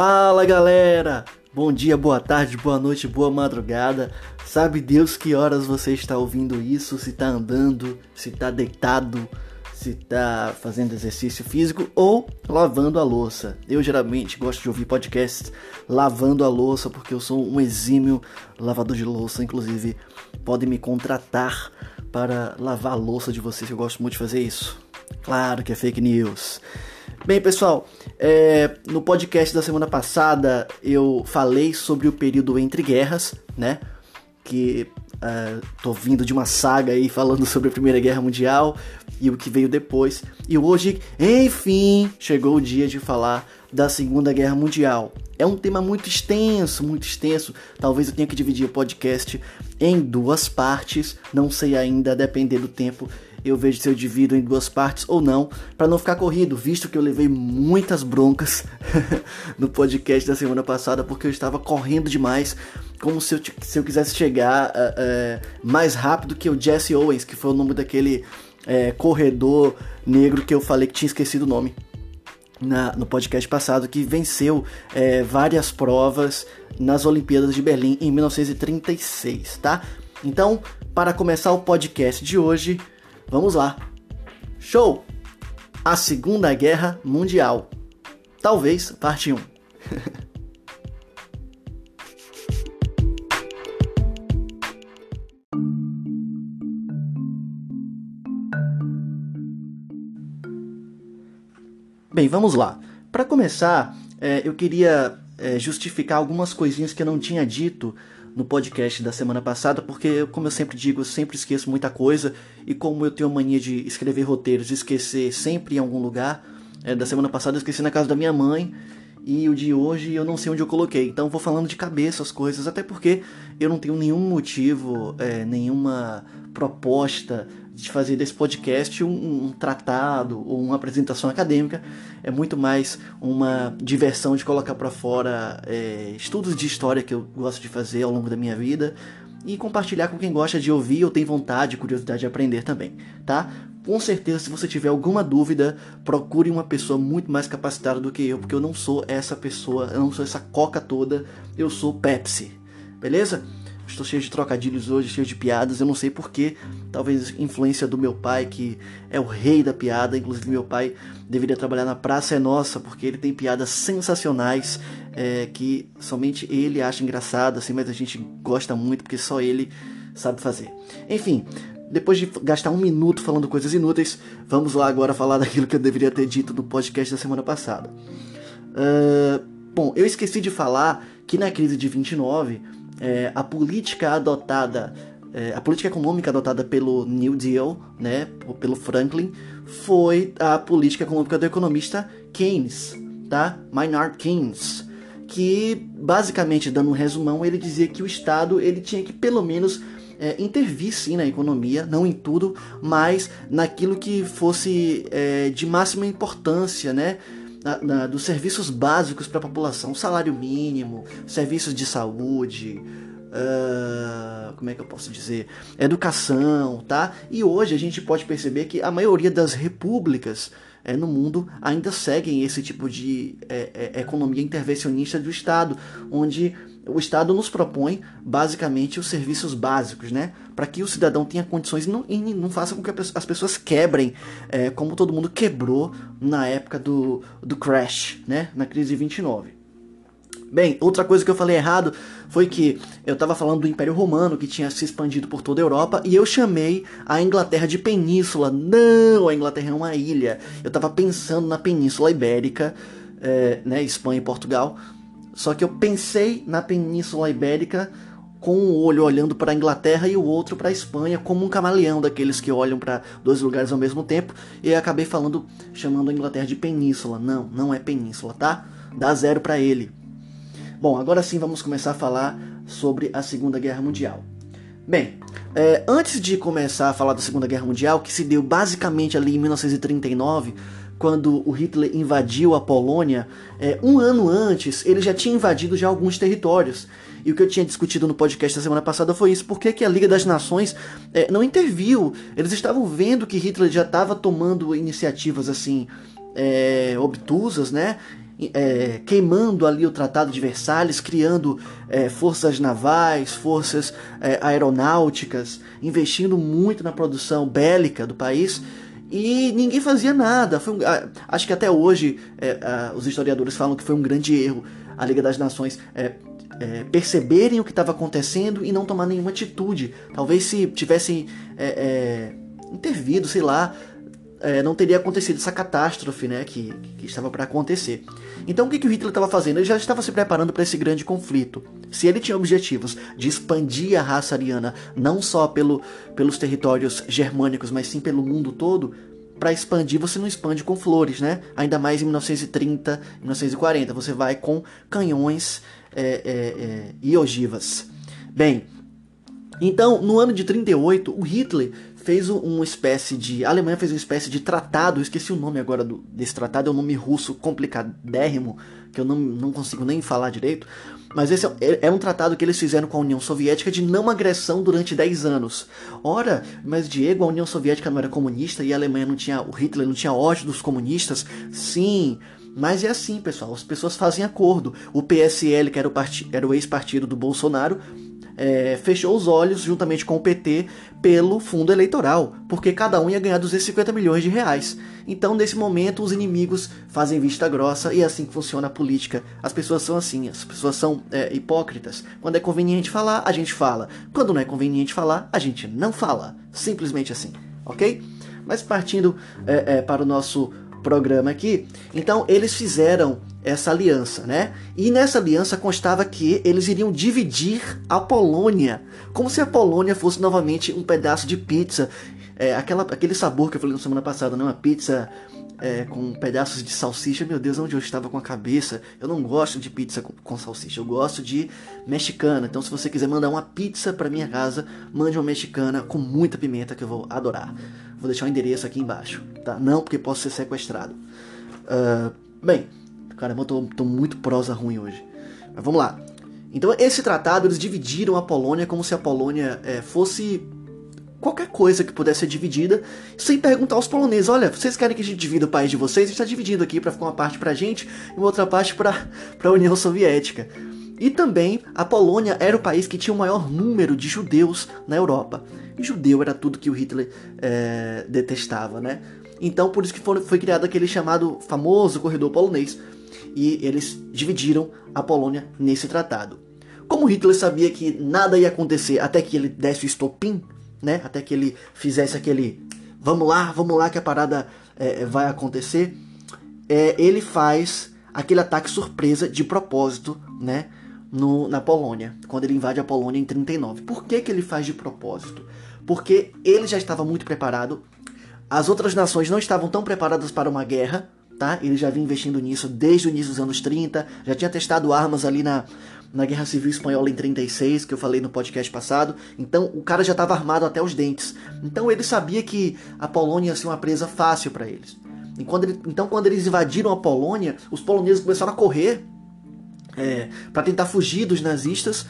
Fala galera! Bom dia, boa tarde, boa noite, boa madrugada. Sabe Deus que horas você está ouvindo isso? Se está andando, se está deitado, se está fazendo exercício físico ou lavando a louça. Eu geralmente gosto de ouvir podcasts lavando a louça porque eu sou um exímio lavador de louça. Inclusive, podem me contratar para lavar a louça de vocês. Eu gosto muito de fazer isso. Claro que é fake news. Bem, pessoal, é, no podcast da semana passada eu falei sobre o período entre guerras, né? Que uh, tô vindo de uma saga aí falando sobre a Primeira Guerra Mundial e o que veio depois. E hoje, enfim, chegou o dia de falar da Segunda Guerra Mundial. É um tema muito extenso, muito extenso. Talvez eu tenha que dividir o podcast em duas partes, não sei ainda, depender do tempo eu vejo se eu divido em duas partes ou não, para não ficar corrido, visto que eu levei muitas broncas no podcast da semana passada, porque eu estava correndo demais, como se eu, se eu quisesse chegar uh, uh, mais rápido que o Jesse Owens, que foi o nome daquele uh, corredor negro que eu falei que tinha esquecido o nome. Na, no podcast passado, que venceu várias provas nas Olimpíadas de Berlim em 1936, tá? Então, para começar o podcast de hoje, Vamos lá. Show! A Segunda Guerra Mundial. Talvez parte 1. Bem, vamos lá. Para começar, é, eu queria é, justificar algumas coisinhas que eu não tinha dito no podcast da semana passada, porque, como eu sempre digo, eu sempre esqueço muita coisa, e como eu tenho a mania de escrever roteiros e esquecer sempre em algum lugar, é, da semana passada eu esqueci na casa da minha mãe, e o de hoje eu não sei onde eu coloquei. Então vou falando de cabeça as coisas, até porque eu não tenho nenhum motivo, é, nenhuma proposta de fazer desse podcast um, um, tratado ou uma apresentação acadêmica. É muito mais uma diversão de colocar para fora é, estudos de história que eu gosto de fazer ao longo da minha vida e compartilhar com quem gosta de ouvir ou tem vontade, curiosidade de aprender também, tá? Com certeza, se você tiver alguma dúvida, procure uma pessoa muito mais capacitada do que eu, porque eu não sou essa pessoa, eu não sou essa coca toda, eu sou Pepsi, beleza? Estou cheio de trocadilhos hoje, cheio de piadas. Eu não sei porquê. Talvez influência do meu pai, que é o rei da piada. Inclusive, meu pai deveria trabalhar na Praça é Nossa, porque ele tem piadas sensacionais é, que somente ele acha engraçado, assim, mas a gente gosta muito porque só ele sabe fazer. Enfim, depois de gastar um minuto falando coisas inúteis, vamos lá agora falar daquilo que eu deveria ter dito no podcast da semana passada. Uh, bom, eu esqueci de falar que na crise de 29 é, a política adotada, é, a política econômica adotada pelo New Deal, né, pelo Franklin, foi a política econômica do economista Keynes, tá? Maynard Keynes, que basicamente, dando um resumão, ele dizia que o Estado ele tinha que pelo menos é, intervir sim na economia, não em tudo, mas naquilo que fosse é, de máxima importância, né? Na, na, dos serviços básicos para a população, salário mínimo, serviços de saúde, uh, como é que eu posso dizer, educação, tá? E hoje a gente pode perceber que a maioria das repúblicas é, no mundo ainda seguem esse tipo de é, é, economia intervencionista do Estado, onde o Estado nos propõe basicamente os serviços básicos, né? Para que o cidadão tenha condições e não, e não faça com que as pessoas quebrem, é, como todo mundo quebrou na época do, do crash, né? Na crise de 29. Bem, outra coisa que eu falei errado foi que eu estava falando do Império Romano que tinha se expandido por toda a Europa e eu chamei a Inglaterra de península. Não, a Inglaterra é uma ilha. Eu estava pensando na Península Ibérica, é, né, Espanha e Portugal, só que eu pensei na Península Ibérica com um olho olhando para a Inglaterra e o outro para a Espanha, como um camaleão daqueles que olham para dois lugares ao mesmo tempo, e acabei falando, chamando a Inglaterra de península. Não, não é península, tá? Dá zero para ele. Bom, agora sim vamos começar a falar sobre a Segunda Guerra Mundial. Bem, é, antes de começar a falar da Segunda Guerra Mundial, que se deu basicamente ali em 1939, quando o Hitler invadiu a Polônia, é, um ano antes ele já tinha invadido já alguns territórios. E o que eu tinha discutido no podcast da semana passada foi isso: por que, que a Liga das Nações é, não interviu? Eles estavam vendo que Hitler já estava tomando iniciativas assim é, obtusas, né? é, queimando ali o Tratado de Versalhes, criando é, forças navais, forças é, aeronáuticas, investindo muito na produção bélica do país e ninguém fazia nada. Um, acho que até hoje é, os historiadores falam que foi um grande erro a Liga das Nações é, é, perceberem o que estava acontecendo e não tomar nenhuma atitude. Talvez se tivessem é, intervido, sei lá, é, não teria acontecido essa catástrofe né, que, que estava para acontecer. Então o que, que o Hitler estava fazendo? Ele já estava se preparando para esse grande conflito. Se ele tinha objetivos de expandir a raça ariana não só pelo, pelos territórios germânicos, mas sim pelo mundo todo, para expandir você não expande com flores, né? Ainda mais em 1930, 1940, você vai com canhões é, é, é, e ogivas. Bem, então no ano de 38 o Hitler fez uma espécie de. A Alemanha fez uma espécie de tratado, esqueci o nome agora do, desse tratado, é um nome russo complicadérrimo, que eu não, não consigo nem falar direito. Mas esse é, é, é um tratado que eles fizeram com a União Soviética de não agressão durante 10 anos. Ora, mas Diego, a União Soviética não era comunista e a Alemanha não tinha. O Hitler não tinha ódio dos comunistas? Sim. Mas é assim, pessoal, as pessoas fazem acordo. O PSL, que era o, era o ex-partido do Bolsonaro, é, fechou os olhos, juntamente com o PT, pelo fundo eleitoral, porque cada um ia ganhar 250 milhões de reais. Então, nesse momento, os inimigos fazem vista grossa e é assim que funciona a política. As pessoas são assim, as pessoas são é, hipócritas. Quando é conveniente falar, a gente fala. Quando não é conveniente falar, a gente não fala. Simplesmente assim, ok? Mas partindo é, é para o nosso programa aqui, então eles fizeram essa aliança, né? E nessa aliança constava que eles iriam dividir a Polônia, como se a Polônia fosse novamente um pedaço de pizza, é, aquela, aquele sabor que eu falei na semana passada, né? Uma pizza é, com pedaços de salsicha. Meu Deus, onde eu estava com a cabeça? Eu não gosto de pizza com, com salsicha, eu gosto de mexicana. Então, se você quiser mandar uma pizza para minha casa, mande uma mexicana com muita pimenta que eu vou adorar. Vou deixar o endereço aqui embaixo, tá? Não porque posso ser sequestrado. Uh, bem, Caramba, eu tô, tô muito prosa ruim hoje. Mas vamos lá. Então, esse tratado, eles dividiram a Polônia como se a Polônia é, fosse qualquer coisa que pudesse ser dividida, sem perguntar aos poloneses: olha, vocês querem que a gente divida o país de vocês? A gente está dividindo aqui para ficar uma parte para a gente e uma outra parte para a União Soviética. E também a Polônia era o país que tinha o maior número de judeus na Europa. E judeu era tudo que o Hitler é, detestava, né? Então por isso que foi, foi criado aquele chamado famoso corredor polonês, e eles dividiram a Polônia nesse tratado. Como Hitler sabia que nada ia acontecer até que ele desse o estopim, né? Até que ele fizesse aquele vamos lá, vamos lá que a parada é, vai acontecer, é, ele faz aquele ataque surpresa de propósito, né? No, na Polônia, quando ele invade a Polônia em 39. Por que, que ele faz de propósito? Porque ele já estava muito preparado, as outras nações não estavam tão preparadas para uma guerra, tá? Ele já vinha investindo nisso desde o início dos anos 30, já tinha testado armas ali na, na Guerra Civil Espanhola em 36, que eu falei no podcast passado. Então o cara já estava armado até os dentes. Então ele sabia que a Polônia ia ser uma presa fácil para eles. Quando ele, então quando eles invadiram a Polônia, os poloneses começaram a correr é, para tentar fugir dos nazistas,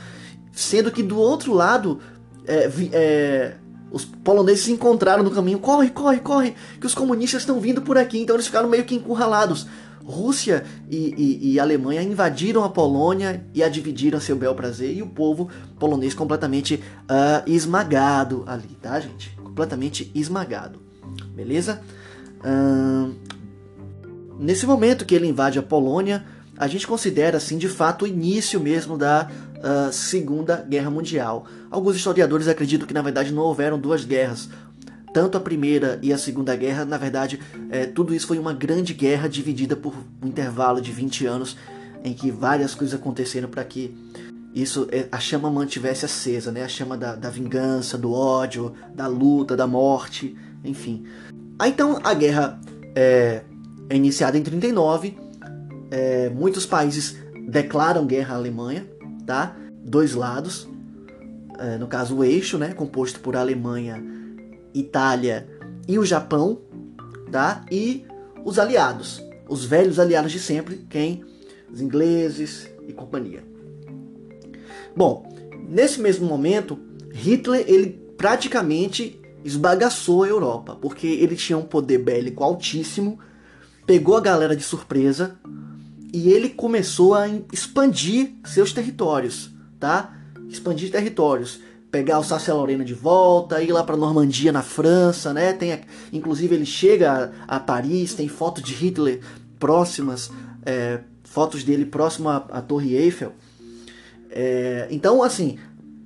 sendo que do outro lado é, é, os poloneses se encontraram no caminho. Corre, corre, corre, que os comunistas estão vindo por aqui. Então eles ficaram meio que encurralados. Rússia e, e, e, Alemanha invadiram a Polônia e a dividiram a seu bel prazer. E o povo polonês completamente uh, esmagado ali, tá, gente? Completamente esmagado. Beleza? Uh, nesse momento que ele invade a Polônia, a gente considera, assim, de fato, o início mesmo da uh, Segunda Guerra Mundial. Alguns historiadores acreditam que na verdade não houveram duas guerras. Tanto a Primeira e a Segunda Guerra, na verdade, é, tudo isso foi uma grande guerra dividida por um intervalo de 20 anos em que várias coisas aconteceram para que isso é, a chama mantivesse acesa, né? A chama da, da vingança, do ódio, da luta, da morte, enfim. Aí, então a guerra é, é iniciada em 39. É, muitos países declaram guerra à Alemanha, tá? Dois lados, é, no caso o eixo, né? Composto por Alemanha, Itália e o Japão, tá? E os aliados, os velhos aliados de sempre, quem? Os ingleses e companhia. Bom, nesse mesmo momento, Hitler ele praticamente esbagaçou a Europa, porque ele tinha um poder bélico altíssimo, pegou a galera de surpresa, e ele começou a expandir seus territórios, tá? Expandir territórios, pegar o Sácia Lorena de volta, ir lá para Normandia na França, né? Tem, inclusive ele chega a, a Paris, tem fotos de Hitler próximas, é, fotos dele próximo à, à Torre Eiffel. É, então, assim,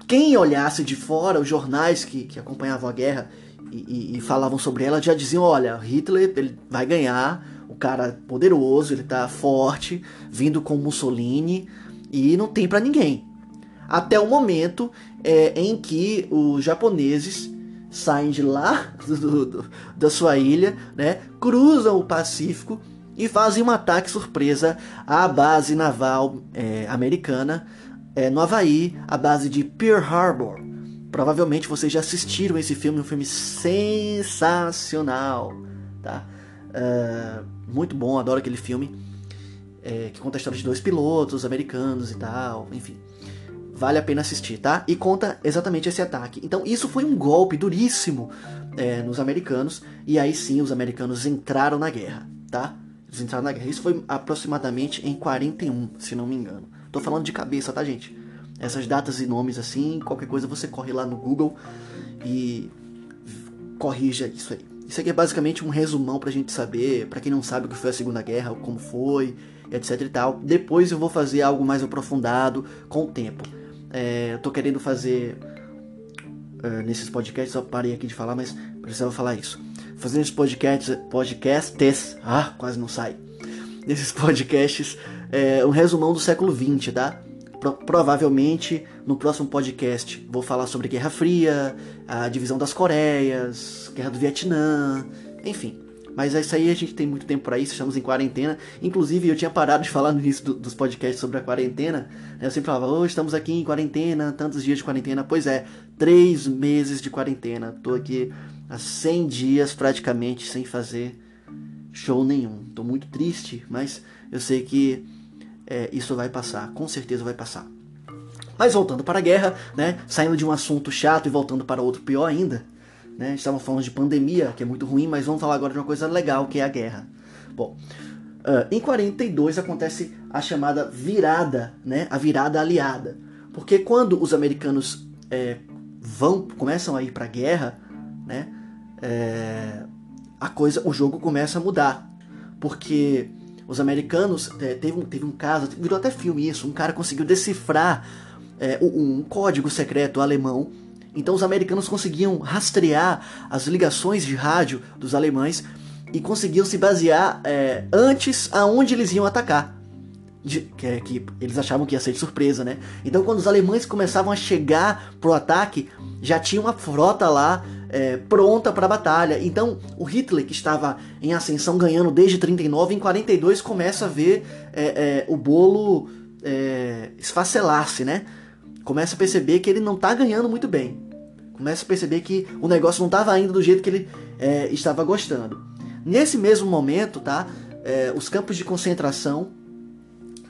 quem olhasse de fora, os jornais que, que acompanhavam a guerra e, e, e, falavam sobre ela já diziam: olha, Hitler ele vai ganhar, o cara poderoso, ele tá forte, vindo com Mussolini e não tem para ninguém. Até o momento é, em que os japoneses saem de lá do, do, da sua ilha, né, cruzam o Pacífico e fazem um ataque surpresa à base naval é, americana é, no Havaí, a base de Pearl Harbor. Provavelmente vocês já assistiram esse filme, um filme sensacional, tá? Uh, muito bom, adoro aquele filme é, que conta a história de dois pilotos americanos e tal, enfim. Vale a pena assistir, tá? E conta exatamente esse ataque. Então, isso foi um golpe duríssimo é, nos americanos, e aí sim os americanos entraram na guerra, tá? Eles entraram na guerra. Isso foi aproximadamente em 41, se não me engano. Tô falando de cabeça, tá, gente? Essas datas e nomes assim, qualquer coisa você corre lá no Google e corrija isso aí. Isso aqui é basicamente um resumão pra gente saber, para quem não sabe o que foi a Segunda Guerra, como foi, etc e tal. Depois eu vou fazer algo mais aprofundado com o tempo. É, tô querendo fazer uh, nesses podcasts, só parei aqui de falar, mas precisava falar isso. Fazendo esses podcasts, podcasts, ah, quase não sai. Nesses podcasts é, um resumão do século XX, tá? Pro provavelmente no próximo podcast vou falar sobre Guerra Fria, a divisão das Coreias, Guerra do Vietnã, enfim. Mas é isso aí, a gente tem muito tempo para isso, estamos em quarentena. Inclusive, eu tinha parado de falar no início do, dos podcasts sobre a quarentena. Né? Eu sempre falava, oh, estamos aqui em quarentena, tantos dias de quarentena. Pois é, três meses de quarentena. Tô aqui há 100 dias praticamente sem fazer show nenhum. Tô muito triste, mas eu sei que é, isso vai passar, com certeza vai passar. Mas voltando para a guerra, né, saindo de um assunto chato e voltando para outro pior ainda, né, estávamos falando de pandemia, que é muito ruim, mas vamos falar agora de uma coisa legal, que é a guerra. Bom, uh, em 42 acontece a chamada virada, né, a virada aliada, porque quando os americanos é, vão, começam a ir para a guerra, né, é, a coisa, o jogo começa a mudar, porque os americanos, é, teve, um, teve um caso, virou até filme isso, um cara conseguiu decifrar é, um, um código secreto alemão. Então os americanos conseguiam rastrear as ligações de rádio dos alemães e conseguiam se basear é, antes aonde eles iam atacar. De, que, é, que, eles achavam que ia ser de surpresa, né? Então quando os alemães começavam a chegar pro ataque, já tinha uma frota lá é, pronta para batalha. Então, o Hitler, que estava em ascensão ganhando desde 39, em 42 começa a ver é, é, o bolo esfacelar-se, né? Começa a perceber que ele não está ganhando muito bem. Começa a perceber que o negócio não estava indo do jeito que ele é, estava gostando. Nesse mesmo momento, tá? É, os campos de concentração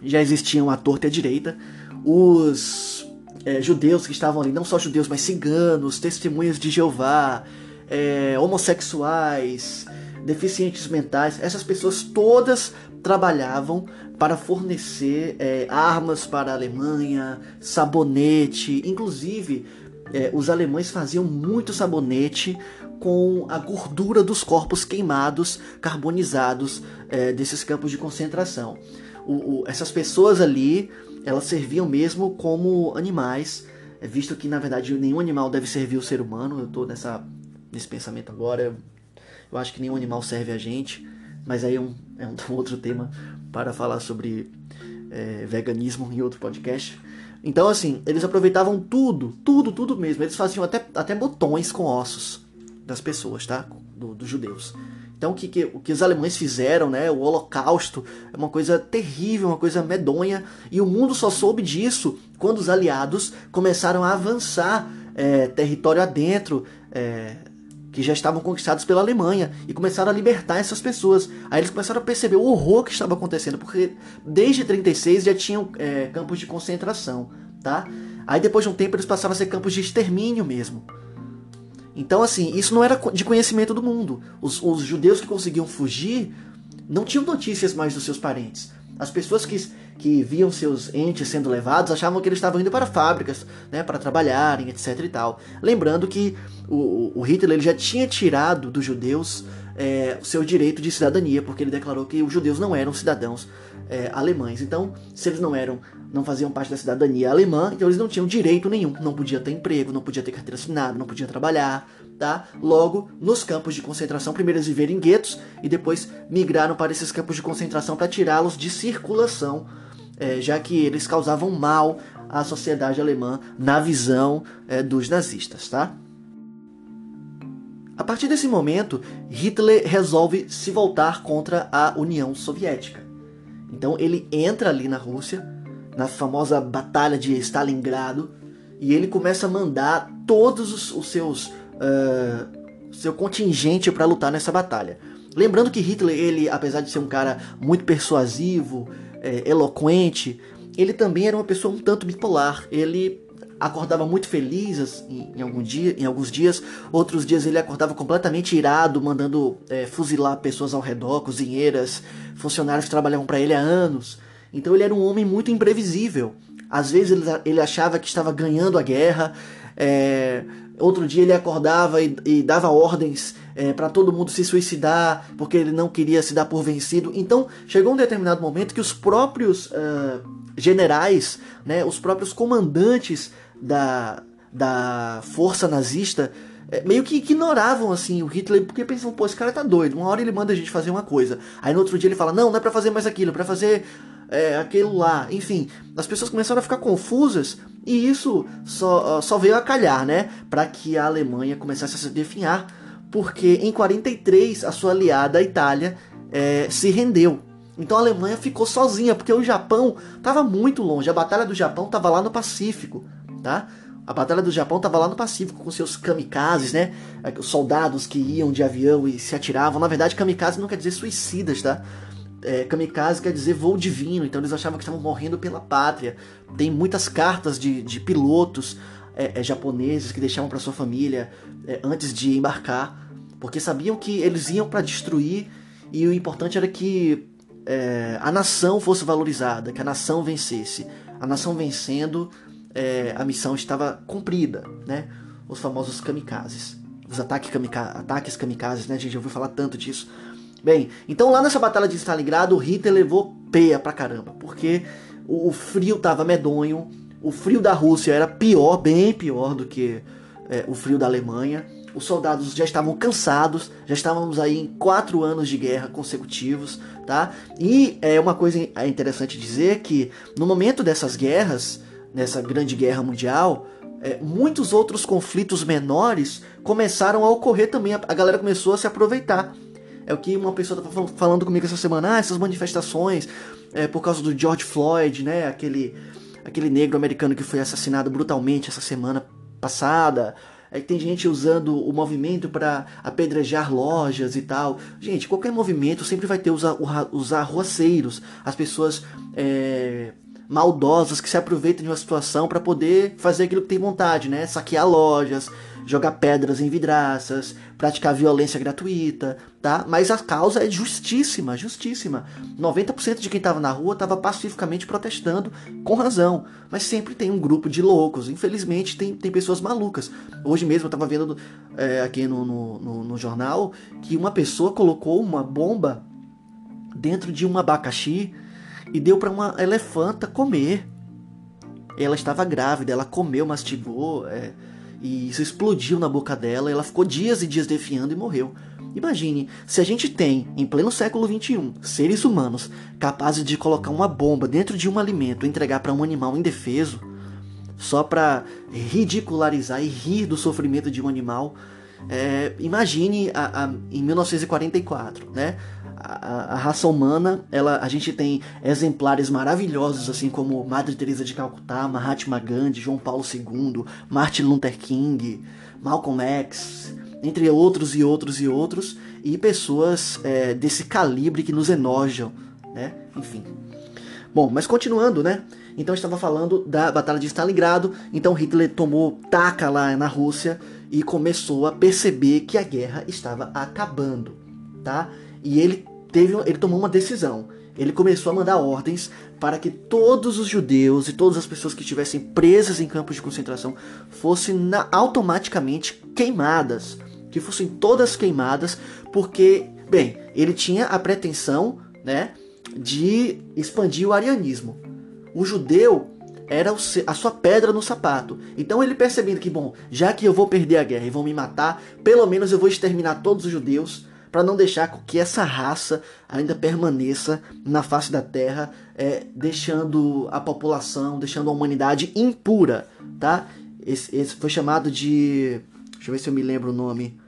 já existiam à torta e à direita. Os é, judeus que estavam ali, não só judeus, mas ciganos, testemunhas de Jeová, é, homossexuais, deficientes mentais, essas pessoas todas trabalhavam para fornecer é, armas para a Alemanha, sabonete, inclusive é, os alemães faziam muito sabonete com a gordura dos corpos queimados, carbonizados é, desses campos de concentração. O, o, essas pessoas ali elas serviam mesmo como animais, é visto que na verdade nenhum animal deve servir o ser humano. Eu estou nessa, nesse pensamento agora. Eu acho que nenhum animal serve a gente, mas aí é um, é um outro tema para falar sobre é, veganismo em outro podcast. Então, assim, eles aproveitavam tudo, tudo, tudo mesmo. Eles faziam até, até botões com ossos das pessoas, tá? Do, dos judeus. Então o que, que, o que os alemães fizeram, né, o holocausto, é uma coisa terrível, uma coisa medonha, e o mundo só soube disso quando os aliados começaram a avançar é, território adentro, é, que já estavam conquistados pela Alemanha, e começaram a libertar essas pessoas. Aí eles começaram a perceber o horror que estava acontecendo, porque desde 36 já tinham é, campos de concentração, tá? Aí depois de um tempo eles passaram a ser campos de extermínio mesmo. Então, assim, isso não era de conhecimento do mundo. Os, os judeus que conseguiam fugir não tinham notícias mais dos seus parentes. As pessoas que, que viam seus entes sendo levados achavam que eles estavam indo para fábricas, né, para trabalharem, etc e tal. Lembrando que o, o Hitler ele já tinha tirado dos judeus é, o seu direito de cidadania, porque ele declarou que os judeus não eram cidadãos é, alemães. Então, se eles não eram, não faziam parte da cidadania alemã, então eles não tinham direito nenhum, não podia ter emprego, não podia ter carteira assinada, não podia trabalhar, tá? Logo, nos campos de concentração, primeiro eles viveram em guetos e depois migraram para esses campos de concentração para tirá-los de circulação, é, já que eles causavam mal à sociedade alemã na visão é, dos nazistas, tá? A partir desse momento, Hitler resolve se voltar contra a União Soviética. Então ele entra ali na Rússia, na famosa Batalha de Stalingrado, e ele começa a mandar todos os, os seus uh, seu contingente para lutar nessa batalha. Lembrando que Hitler, ele, apesar de ser um cara muito persuasivo, é, eloquente, ele também era uma pessoa um tanto bipolar. Ele acordava muito feliz em, em, dia, em alguns dias, outros dias ele acordava completamente irado, mandando é, fuzilar pessoas ao redor, cozinheiras, funcionários que trabalhavam para ele há anos. Então ele era um homem muito imprevisível. Às vezes ele, ele achava que estava ganhando a guerra, é, outro dia ele acordava e, e dava ordens é, para todo mundo se suicidar porque ele não queria se dar por vencido. Então chegou um determinado momento que os próprios uh, generais, né, os próprios comandantes da, da força nazista é, meio que ignoravam assim o Hitler porque pensavam, pô, esse cara tá doido. Uma hora ele manda a gente fazer uma coisa, aí no outro dia ele fala, não, não é para fazer mais aquilo, é para fazer é, aquilo lá. Enfim, as pessoas começaram a ficar confusas e isso só, só veio a calhar, né, para que a Alemanha começasse a se definhar, porque em 43 a sua aliada a Itália é, se rendeu. Então a Alemanha ficou sozinha, porque o Japão estava muito longe. A Batalha do Japão estava lá no Pacífico tá? A Batalha do Japão estava lá no Pacífico com seus kamikazes, né? Os soldados que iam de avião e se atiravam. Na verdade, kamikaze não quer dizer suicidas, tá? É, kamikaze quer dizer voo divino, então eles achavam que estavam morrendo pela pátria. Tem muitas cartas de, de pilotos é, é, japoneses que deixavam para sua família é, antes de embarcar, porque sabiam que eles iam para destruir e o importante era que é, a nação fosse valorizada, que a nação vencesse. A nação vencendo, é, a missão estava cumprida, né? Os famosos kamikazes. Os ataques, kamika ataques kamikazes, né? A gente já ouviu falar tanto disso. Bem, então lá nessa batalha de Stalingrado, o Hitler levou peia pra caramba, porque o, o frio tava medonho, o frio da Rússia era pior, bem pior do que é, o frio da Alemanha. Os soldados já estavam cansados, já estávamos aí em quatro anos de guerra consecutivos, tá? E é uma coisa interessante dizer que no momento dessas guerras, nessa grande guerra mundial, é, muitos outros conflitos menores começaram a ocorrer também. A galera começou a se aproveitar. É o que uma pessoa estava falando comigo essa semana. Ah, essas manifestações é, por causa do George Floyd, né? Aquele, aquele negro americano que foi assassinado brutalmente essa semana passada. É que tem gente usando o movimento para apedrejar lojas e tal. Gente, qualquer movimento sempre vai ter os, os arruaceiros, as pessoas é, maldosas que se aproveitam de uma situação para poder fazer aquilo que tem vontade, né? Saquear lojas, jogar pedras em vidraças, praticar violência gratuita, tá? Mas a causa é justíssima, justíssima. 90% de quem estava na rua estava pacificamente protestando, com razão. Mas sempre tem um grupo de loucos. Infelizmente, tem, tem pessoas malucas. Hoje mesmo eu estava vendo é, aqui no, no, no, no jornal que uma pessoa colocou uma bomba dentro de um abacaxi e deu para uma elefanta comer. Ela estava grávida, ela comeu, mastigou, é, e isso explodiu na boca dela. Ela ficou dias e dias defiando e morreu. Imagine, se a gente tem, em pleno século XXI, seres humanos capazes de colocar uma bomba dentro de um alimento e entregar para um animal indefeso, só para ridicularizar e rir do sofrimento de um animal. É, imagine a, a, em 1944, né? A, a, raça humana, ela, a gente tem exemplares maravilhosos, assim como Madre Teresa de Calcutá, Mahatma Gandhi, João Paulo II, Martin Luther King, Malcolm X, entre outros e outros e outros, e pessoas é, desse calibre que nos enojam, né? Enfim. Bom, mas continuando, né? Então estava falando da Batalha de Stalingrado, então Hitler tomou taca lá na Rússia e começou a perceber que a guerra estava acabando, tá? E ele teve, ele tomou uma decisão. Ele começou a mandar ordens para que todos os judeus e todas as pessoas que estivessem presas em campos de concentração fossem na, automaticamente queimadas, que fossem todas queimadas, porque, bem, ele tinha a pretensão, né, de expandir o arianismo. O judeu era a sua pedra no sapato. Então ele percebendo que, bom, já que eu vou perder a guerra e vão me matar, pelo menos eu vou exterminar todos os judeus para não deixar que essa raça ainda permaneça na face da terra, é, deixando a população, deixando a humanidade impura, tá? Esse, esse, foi chamado de, deixa eu ver se eu me lembro o nome,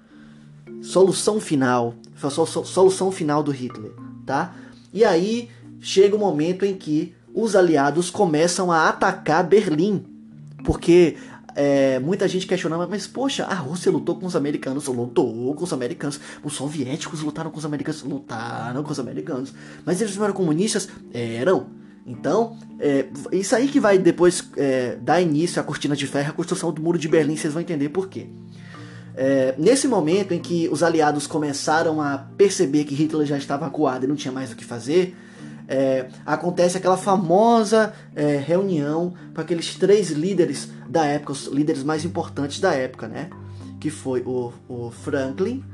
solução final, foi a solução final do Hitler, tá? E aí chega o momento em que os aliados começam a atacar Berlim, porque é, muita gente questionava, mas poxa, a Rússia lutou com os americanos, lutou com os americanos, os soviéticos lutaram com os americanos, lutaram com os americanos, mas eles não eram comunistas? Eram. Então, é, isso aí que vai depois é, dar início à cortina de ferro, a construção do muro de Berlim, vocês vão entender por quê. É, nesse momento em que os aliados começaram a perceber que Hitler já estava acuado e não tinha mais o que fazer, é, acontece aquela famosa é, reunião com aqueles três líderes da época, os líderes mais importantes da época, né? Que foi o, o Franklin,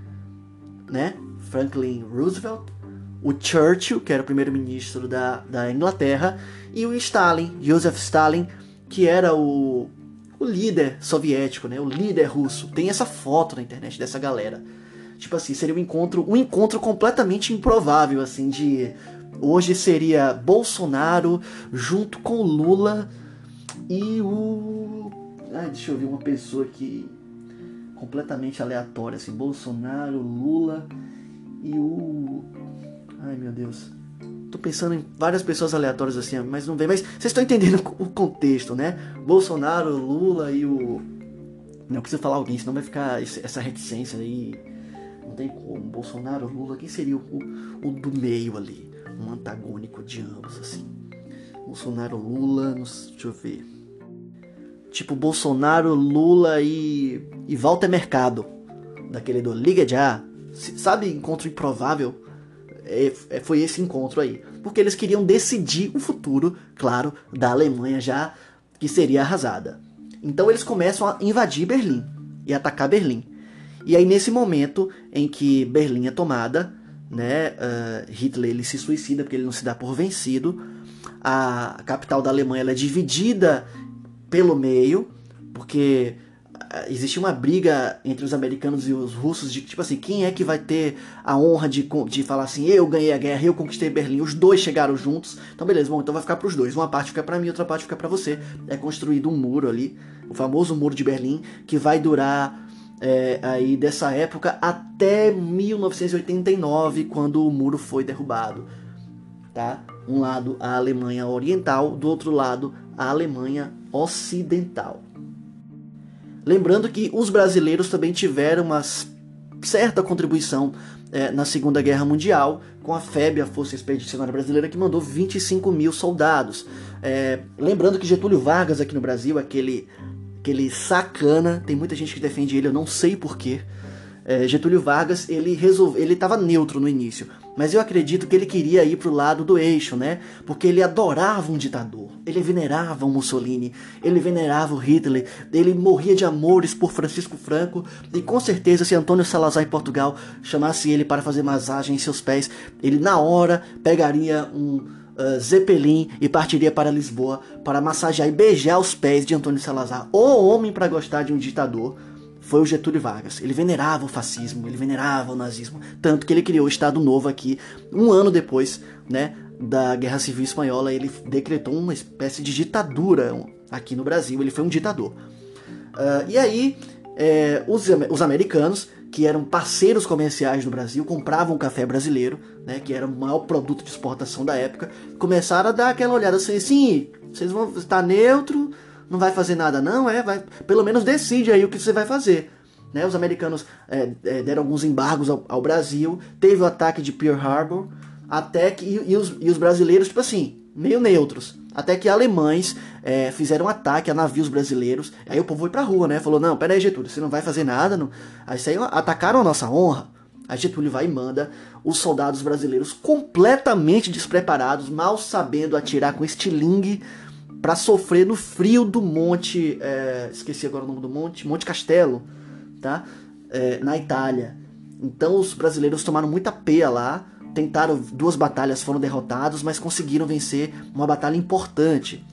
né? Franklin Roosevelt, o Churchill, que era o primeiro-ministro da, da Inglaterra, e o Stalin, Joseph Stalin, que era o, o líder soviético, né? O líder russo. Tem essa foto na internet dessa galera. Tipo assim, seria um encontro, um encontro completamente improvável, assim, de Hoje seria Bolsonaro junto com Lula e o. Ah, deixa eu ver uma pessoa aqui completamente aleatória, assim, Bolsonaro, Lula e o. Ai meu Deus. Tô pensando em várias pessoas aleatórias assim, mas não vem. Mas vocês estão entendendo o contexto, né? Bolsonaro, Lula e o. Não precisa falar alguém, senão vai ficar essa reticência aí. Não tem como. Bolsonaro, Lula, quem seria o, o do meio ali? Um antagônico de ambos, assim. Bolsonaro, Lula, deixa eu ver. Tipo Bolsonaro, Lula e, e Walter Mercado, daquele do Liga Já. Sabe, encontro improvável? É, é, foi esse encontro aí. Porque eles queriam decidir o futuro, claro, da Alemanha já, que seria arrasada. Então eles começam a invadir Berlim e atacar Berlim. E aí, nesse momento em que Berlim é tomada, né? Uh, Hitler ele se suicida porque ele não se dá por vencido. A capital da Alemanha é dividida pelo meio, porque uh, existe uma briga entre os americanos e os russos de tipo assim, quem é que vai ter a honra de, de falar assim, eu ganhei a guerra, eu conquistei Berlim, os dois chegaram juntos, então beleza, bom, então vai ficar para os dois, uma parte fica para mim, outra parte fica para você. É construído um muro ali, o famoso muro de Berlim, que vai durar é, aí dessa época até 1989, quando o muro foi derrubado. Tá? Um lado a Alemanha Oriental, do outro lado a Alemanha Ocidental. Lembrando que os brasileiros também tiveram uma certa contribuição é, na Segunda Guerra Mundial, com a FEB, a Força Expedicionária Brasileira, que mandou 25 mil soldados. É, lembrando que Getúlio Vargas aqui no Brasil, aquele aquele sacana, tem muita gente que defende ele, eu não sei porquê. É, Getúlio Vargas, ele resolve, ele estava neutro no início, mas eu acredito que ele queria ir pro lado do eixo, né? Porque ele adorava um ditador, ele venerava o Mussolini, ele venerava o Hitler, ele morria de amores por Francisco Franco, e com certeza se Antônio Salazar em Portugal chamasse ele para fazer massagem em seus pés, ele na hora pegaria um uh, Zeppelin e partiria para Lisboa para massagear e beijar os pés de Antônio Salazar. O homem para gostar de um ditador foi o Getúlio Vargas. Ele venerava o fascismo, ele venerava o nazismo, tanto que ele criou o Estado Novo aqui um ano depois, né, da Guerra Civil Espanhola. Ele decretou uma espécie de ditadura aqui no Brasil. Ele foi um ditador. Uh, e aí, é, os, os americanos que eram parceiros comerciais do Brasil, compravam café brasileiro, né, que era o maior produto de exportação da época, começaram a dar aquela olhada assim, sim, vocês vão estar neutro, não vai fazer nada não, é, vai, pelo menos decide aí o que você vai fazer. Né, os americanos é, é, deram alguns embargos ao, ao, Brasil, teve o ataque de Pearl Harbor, até que e, e, os, e os brasileiros, tipo assim, meio neutros. Até que alemães é, fizeram um ataque a navios brasileiros. Aí o povo foi pra rua, né? Falou: não, pera aí, Getúlio, você não vai fazer nada. Não. Aí saiu, atacaram a nossa honra. a Getúlio vai e manda os soldados brasileiros completamente despreparados, mal sabendo atirar com estilingue para sofrer no frio do monte, é, esqueci agora o nome do monte, Monte Castelo, tá? É, na Itália. Então os brasileiros tomaram muita peia lá, tentaram duas batalhas, foram derrotados, mas conseguiram vencer uma batalha importante.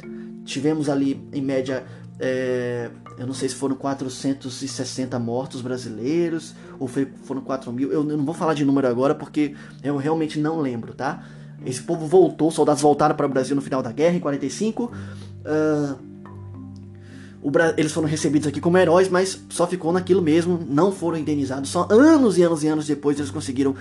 Tivemos ali em média, é, eu não sei se foram 460 mortos brasileiros ou foi, foram 4 mil. Eu não vou falar de número agora porque eu realmente não lembro, tá? Esse povo voltou, soldados voltaram para o Brasil no final da guerra, em 45. Uh, eles foram recebidos aqui como heróis, mas só ficou naquilo mesmo, não foram indenizados. Só anos e anos e anos depois eles conseguiram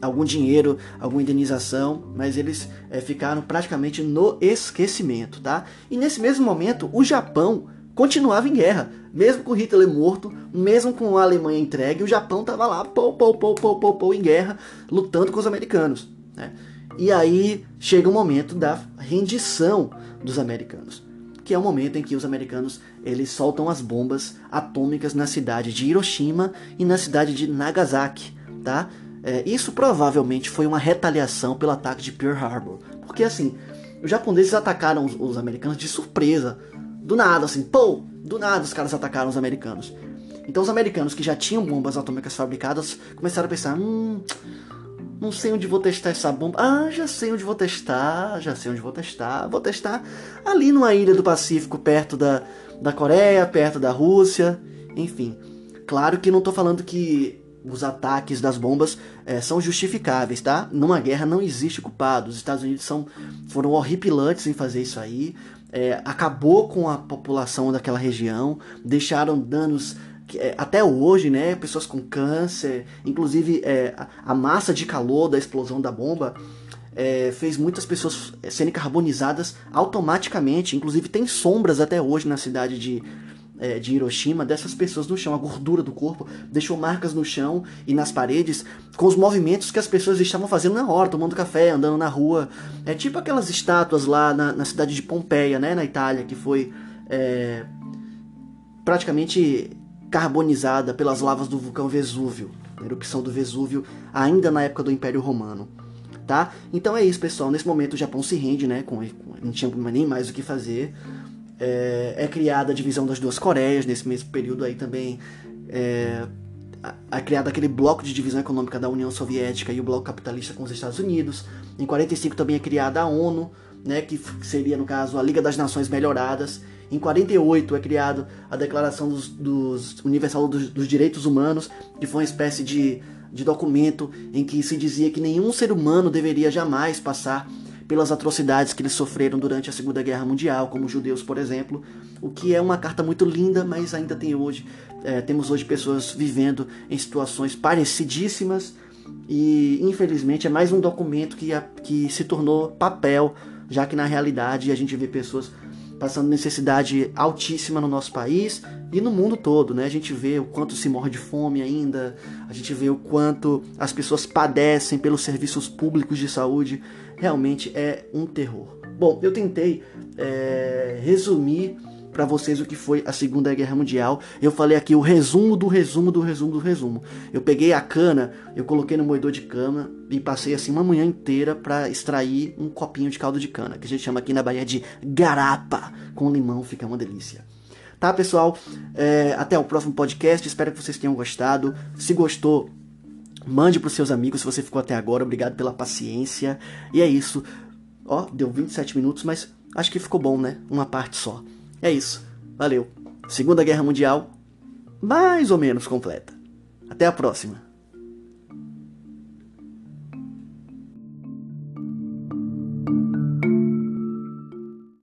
algum dinheiro, alguma indenização, mas eles é, ficaram praticamente no esquecimento, tá? E nesse mesmo momento, o Japão continuava em guerra, mesmo com Hitler morto, mesmo com a Alemanha entregue, o Japão estava lá, pô, pô, pô, pô, pô, pô, em guerra, lutando com os americanos, né? E aí chega o momento da rendição dos americanos, que é o momento em que os americanos eles soltam as bombas atômicas na cidade de Hiroshima e na cidade de Nagasaki, tá? É, isso provavelmente foi uma retaliação pelo ataque de Pearl Harbor, porque assim os japoneses atacaram os, os americanos de surpresa, do nada, assim, pô, do nada os caras atacaram os americanos. Então os americanos que já tinham bombas atômicas fabricadas começaram a pensar, hum, não sei onde vou testar essa bomba. Ah, já sei onde vou testar, já sei onde vou testar. Vou testar ali numa ilha do Pacífico, perto da, da Coreia, perto da Rússia, enfim. Claro que não estou falando que os ataques das bombas é, são justificáveis, tá? Numa guerra não existe culpado. Os Estados Unidos são, foram horripilantes em fazer isso aí. É, acabou com a população daquela região, deixaram danos até hoje, né, pessoas com câncer, inclusive é, a, massa de calor da explosão da bomba é, fez muitas pessoas serem carbonizadas automaticamente. Inclusive tem sombras até hoje na cidade de, é, de Hiroshima dessas pessoas no chão, a gordura do corpo deixou marcas no chão e nas paredes com os movimentos que as pessoas estavam fazendo na hora, tomando café, andando na rua. É tipo aquelas estátuas lá na, na cidade de Pompeia, né, na Itália, que foi é, praticamente carbonizada pelas lavas do vulcão Vesúvio, erupção do Vesúvio, ainda na época do Império Romano. Tá? Então é isso, pessoal. Nesse momento o Japão se rende, né? Com, não tinha nem mais o que fazer. É, é, criada a divisão das duas Coreias nesse mesmo período aí também. É, é criado aquele bloco de divisão econômica da União Soviética e o bloco capitalista com os Estados Unidos. Em 45 também é criada a ONU, né, que seria no caso a Liga das Nações Melhoradas, em 48 é criado a Declaração dos, dos Universal dos, dos, Direitos Humanos, que foi uma espécie de, de documento em que se dizia que nenhum ser humano deveria jamais passar pelas atrocidades que eles sofreram durante a Segunda Guerra Mundial, como os judeus, por exemplo, o que é uma carta muito linda, mas ainda tem hoje é, temos hoje pessoas vivendo em situações parecidíssimas e infelizmente é mais um documento que, que se tornou papel, já que na realidade a gente vê pessoas passando necessidade altíssima no nosso país e no mundo todo, né? A gente vê o quanto se morre de fome ainda, a gente vê o quanto as pessoas padecem pelos serviços públicos de saúde, realmente é um terror. Bom, eu tentei é, resumir para vocês o que foi a Segunda Guerra Mundial. Eu falei aqui o resumo do resumo do resumo do resumo. Eu peguei a cana, eu coloquei no moedor de cana e passei assim uma manhã inteira para extrair um copinho de caldo de cana, que a gente chama aqui na Bahia de garapa, com limão, fica uma delícia. Tá, pessoal? É, até o próximo podcast. Espero que vocês tenham gostado. Se gostou, mande para seus amigos. Se você ficou até agora, obrigado pela paciência. E é isso. Ó, deu 27 minutos, mas acho que ficou bom, né? Uma parte só. É isso. Valeu. Segunda Guerra Mundial, mais ou menos completa. Até a próxima.